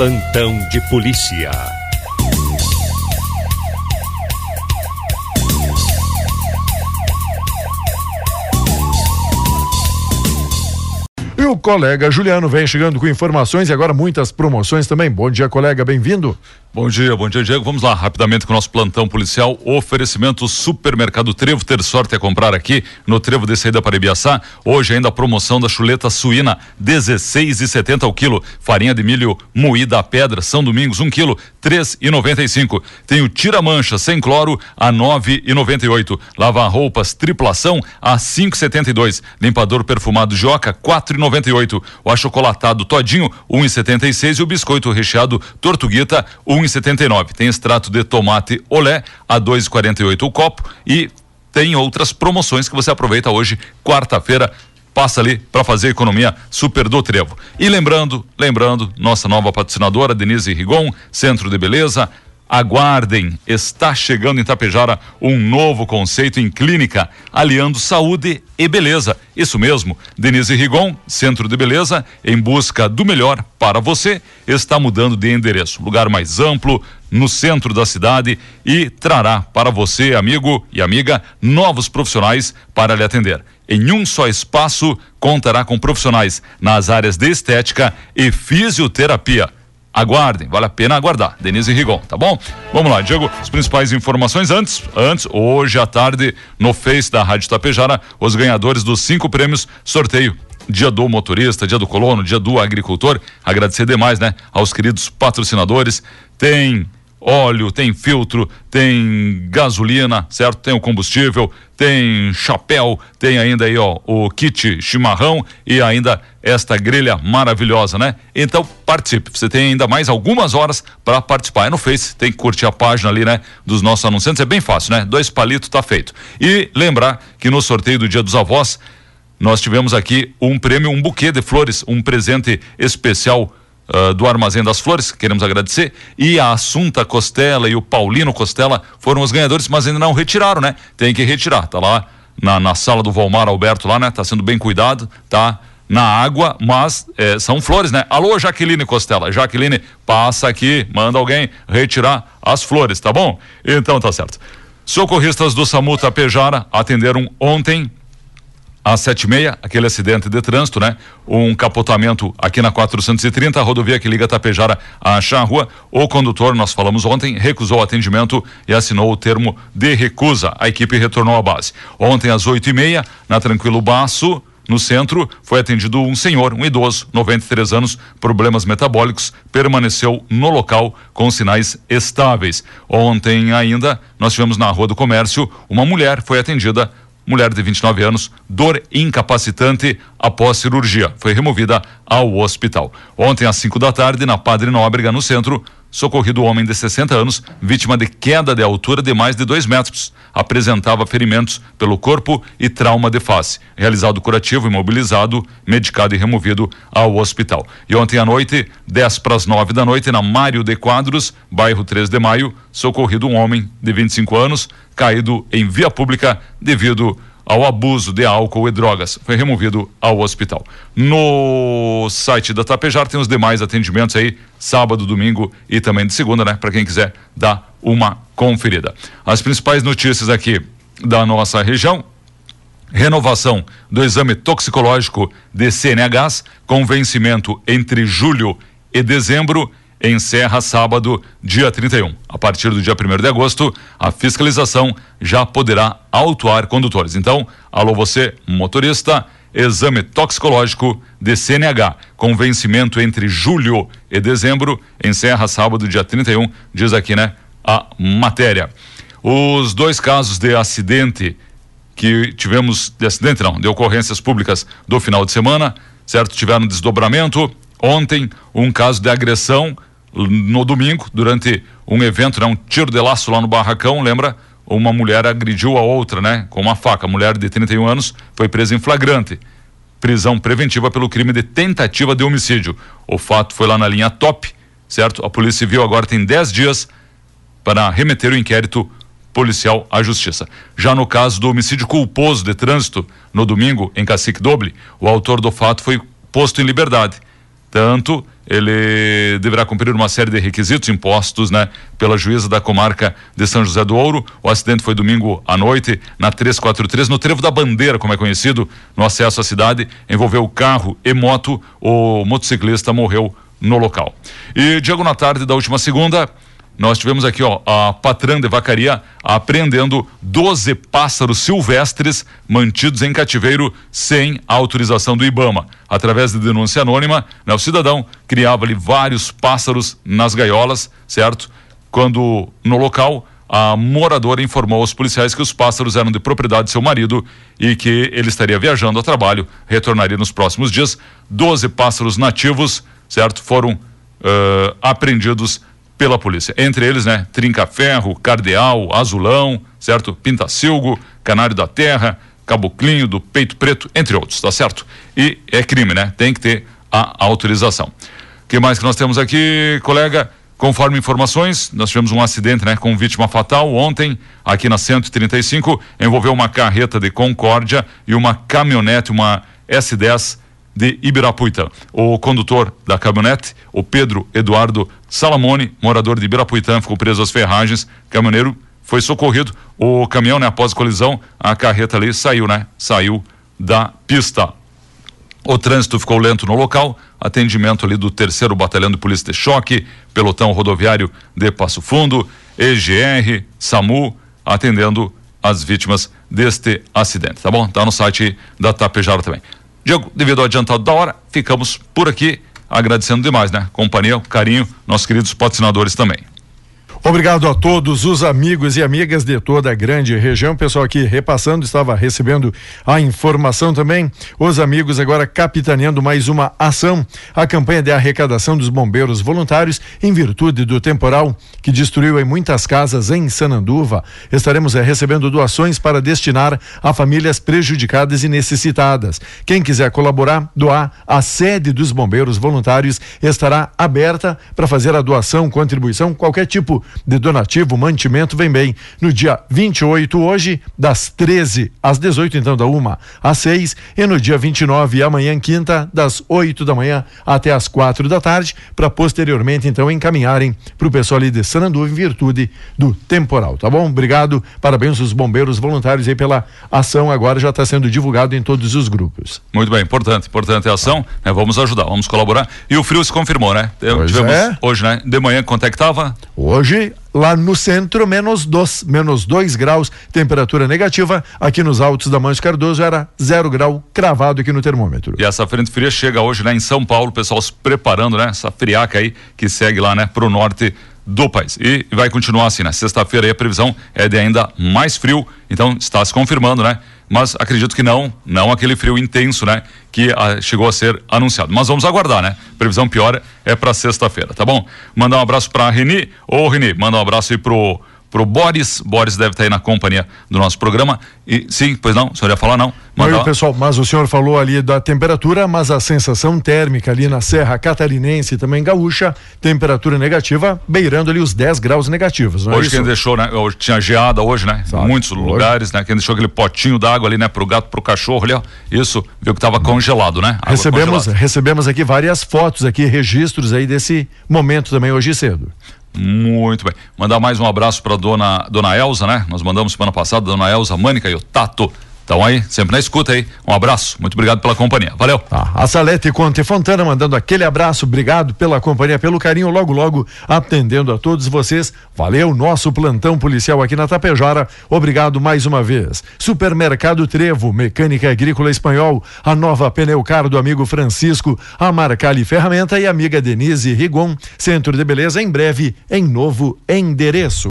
Plantão de polícia. O colega Juliano vem chegando com informações e agora muitas promoções também. Bom dia, colega, bem-vindo. Bom dia, bom dia, Diego. Vamos lá rapidamente com o nosso plantão policial. Oferecimento Supermercado Trevo. Ter sorte é comprar aqui no Trevo de Saída para Ibiaçá. Hoje ainda a promoção da chuleta suína, 16,70 ao quilo. Farinha de milho moída a pedra, São Domingos, 1 um quilo, 3,95. Tem o tira-mancha sem cloro a 9,98. Lava roupas triplação a 5,72. Limpador perfumado Joca, 4,98. O achocolatado todinho, 1,76 e o biscoito recheado Tortuguita, 1 1,79. Tem extrato de tomate olé a 2,48 o copo e tem outras promoções que você aproveita hoje, quarta-feira, passa ali para fazer economia super do trevo. E lembrando, lembrando, nossa nova patrocinadora Denise Rigon, Centro de Beleza, Aguardem, está chegando em Tapejara um novo conceito em clínica, aliando saúde e beleza. Isso mesmo, Denise Rigon, Centro de Beleza, em busca do melhor para você, está mudando de endereço. Lugar mais amplo, no centro da cidade e trará para você, amigo e amiga, novos profissionais para lhe atender. Em um só espaço, contará com profissionais nas áreas de estética e fisioterapia Aguardem, vale a pena aguardar. Denise Rigon, tá bom? Vamos lá, Diego, as principais informações antes, antes, hoje à tarde, no Face da Rádio Tapejara, os ganhadores dos cinco prêmios, sorteio dia do motorista, dia do colono, dia do agricultor. Agradecer demais, né, aos queridos patrocinadores. Tem óleo, tem filtro, tem gasolina, certo? Tem o combustível, tem chapéu, tem ainda aí, ó, o kit chimarrão e ainda esta grelha maravilhosa, né? Então participe. Você tem ainda mais algumas horas para participar. É no Face, tem que curtir a página ali, né? Dos nossos anunciantes. É bem fácil, né? Dois palitos tá feito. E lembrar que no sorteio do Dia dos Avós, nós tivemos aqui um prêmio, um buquê de flores, um presente especial uh, do Armazém das Flores, queremos agradecer, e a Assunta Costela e o Paulino Costela foram os ganhadores, mas ainda não retiraram, né? Tem que retirar, tá lá na, na sala do Valmar Alberto lá, né? Tá sendo bem cuidado, tá? Na água, mas eh, são flores, né? Alô, Jaqueline Costela. Jaqueline, passa aqui, manda alguém retirar as flores, tá bom? Então tá certo. Socorristas do SAMU Tapejara atenderam ontem e meia, aquele acidente de trânsito, né? Um capotamento aqui na 430, a rodovia que liga Tapejara a Charrua. O condutor, nós falamos ontem, recusou o atendimento e assinou o termo de recusa. A equipe retornou à base. Ontem, às oito e meia, na Tranquilo Baço, no centro, foi atendido um senhor, um idoso, 93 anos, problemas metabólicos, permaneceu no local com sinais estáveis. Ontem ainda, nós tivemos na Rua do Comércio, uma mulher foi atendida mulher de 29 anos, dor incapacitante após cirurgia. Foi removida ao hospital. Ontem, às 5 da tarde, na Padre Nóbrega, no centro, socorrido homem de 60 anos, vítima de queda de altura de mais de dois metros. Apresentava ferimentos pelo corpo e trauma de face. Realizado curativo, imobilizado, medicado e removido ao hospital. E ontem à noite, 10 para as 9 da noite, na Mário de Quadros, bairro 3 de Maio, socorrido um homem de 25 anos, caído em via pública devido ao abuso de álcool e drogas. Foi removido ao hospital. No site da Tapejar tem os demais atendimentos aí, sábado, domingo e também de segunda, né? Para quem quiser dar uma conferida. As principais notícias aqui da nossa região. Renovação do exame toxicológico de CNHs com vencimento entre julho e dezembro encerra sábado, dia 31. A partir do dia 1 de agosto, a fiscalização já poderá autuar condutores. Então, alô você, motorista, exame toxicológico de CNH com vencimento entre julho e dezembro, encerra sábado, dia 31, diz aqui, né, a matéria. Os dois casos de acidente que tivemos, de acidente não, de ocorrências públicas do final de semana, certo? Tiveram desdobramento. Ontem, um caso de agressão no domingo, durante um evento, né, um tiro de laço lá no barracão, lembra? Uma mulher agrediu a outra, né, com uma faca. A mulher de 31 anos foi presa em flagrante. Prisão preventiva pelo crime de tentativa de homicídio. O fato foi lá na linha top, certo? A Polícia Civil agora tem 10 dias para remeter o inquérito policial à justiça. Já no caso do homicídio culposo de trânsito, no domingo, em Cacique Doble, o autor do fato foi posto em liberdade Tanto ele deverá cumprir uma série de requisitos impostos, né, pela juíza da comarca de São José do Ouro. O acidente foi domingo à noite na 343, no Trevo da Bandeira, como é conhecido, no acesso à cidade, envolveu carro e moto. O motociclista morreu no local. E Diego na tarde da última segunda, nós tivemos aqui, ó, a patrã de vacaria apreendendo 12 pássaros silvestres mantidos em cativeiro sem autorização do Ibama. Através de denúncia anônima, né, o cidadão criava ali vários pássaros nas gaiolas, certo? Quando no local a moradora informou aos policiais que os pássaros eram de propriedade de seu marido e que ele estaria viajando a trabalho, retornaria nos próximos dias. 12 pássaros nativos, certo? Foram uh, apreendidos pela polícia. Entre eles, né, trinca-ferro, cardeal, azulão, certo? Pintacilgo, canário da terra, caboclinho do peito preto, entre outros, tá certo? E é crime, né? Tem que ter a autorização. O que mais que nós temos aqui, colega? Conforme informações, nós tivemos um acidente, né, com vítima fatal ontem, aqui na 135, envolveu uma carreta de Concórdia e uma caminhonete, uma S10 de Ibirapuitã. O condutor da caminhonete, o Pedro Eduardo Salamone, morador de Ibirapuitã, ficou preso às ferragens. Caminhoneiro foi socorrido. O caminhão, né, após a colisão, a carreta ali saiu, né? Saiu da pista. O trânsito ficou lento no local. Atendimento ali do terceiro batalhão de polícia de choque, pelotão rodoviário de Passo Fundo, EGR, SAMU, atendendo as vítimas deste acidente, tá bom? Tá no site da Tapejara também. Diego, devido ao adiantado da hora, ficamos por aqui agradecendo demais, né? Companhia, carinho, nossos queridos patrocinadores também. Obrigado a todos os amigos e amigas de toda a grande região. Pessoal aqui repassando, estava recebendo a informação também. Os amigos agora capitaneando mais uma ação, a campanha de arrecadação dos bombeiros voluntários em virtude do temporal que destruiu em muitas casas em Sananduva. Estaremos eh, recebendo doações para destinar a famílias prejudicadas e necessitadas. Quem quiser colaborar, doar, a sede dos bombeiros voluntários estará aberta para fazer a doação, contribuição, qualquer tipo de donativo, mantimento, vem bem. No dia 28, hoje, das 13 às 18, então da uma às 6, e no dia 29, amanhã, quinta, das 8 da manhã até as quatro da tarde, para posteriormente, então, encaminharem para o pessoal ali de Sanandu em virtude do temporal, tá bom? Obrigado, parabéns aos bombeiros voluntários aí pela ação, agora já está sendo divulgado em todos os grupos. Muito bem, importante, importante a ação, né? Vamos ajudar, vamos colaborar. E o frio se confirmou, né? Pois Tivemos é. hoje, né? De manhã, quanto é que tava? Hoje, lá no centro, menos dois, menos dois graus, temperatura negativa. Aqui nos altos da Mancha Cardoso era zero grau cravado aqui no termômetro. E essa frente fria chega hoje, né, em São Paulo, o pessoal se preparando, né? Essa friaca aí que segue lá, né, pro norte do país. E vai continuar assim, né? Sexta-feira a previsão é de ainda mais frio, então está se confirmando, né? Mas acredito que não, não aquele frio intenso, né? Que ah, chegou a ser anunciado. Mas vamos aguardar, né? Previsão pior é para sexta-feira, tá bom? Mandar um abraço para Reni. Ô, Reni, manda um abraço aí pro pro Boris. Boris deve estar aí na companhia do nosso programa. E sim, pois não, o senhor ia falar não? Oi, Manda- pessoal, mas o senhor falou ali da temperatura, mas a sensação térmica ali na Serra Catarinense e também gaúcha, temperatura negativa, beirando ali os 10 graus negativos, é Hoje isso? quem deixou, né? Hoje tinha geada hoje, né? Sabe, muitos hoje. lugares, né? Quem deixou aquele potinho d'água ali, né? Pro gato, pro cachorro ali, ó. Isso, viu que tava congelado, né? Água Recebemos, congelada. recebemos aqui várias fotos aqui, registros aí desse momento também hoje cedo. Muito bem. Mandar mais um abraço para dona dona Elza, né? Nós mandamos semana passada, dona Elza Mânica e o Tato. Estão aí, sempre na escuta aí. Um abraço, muito obrigado pela companhia. Valeu. Tá. A Salete Conte Fontana mandando aquele abraço, obrigado pela companhia, pelo carinho, logo, logo atendendo a todos vocês. Valeu, nosso plantão policial aqui na Tapejara. Obrigado mais uma vez. Supermercado Trevo, Mecânica Agrícola Espanhol, a nova Pneucar do amigo Francisco, a Marcali Ferramenta e amiga Denise Rigon, Centro de Beleza, em breve, em novo endereço.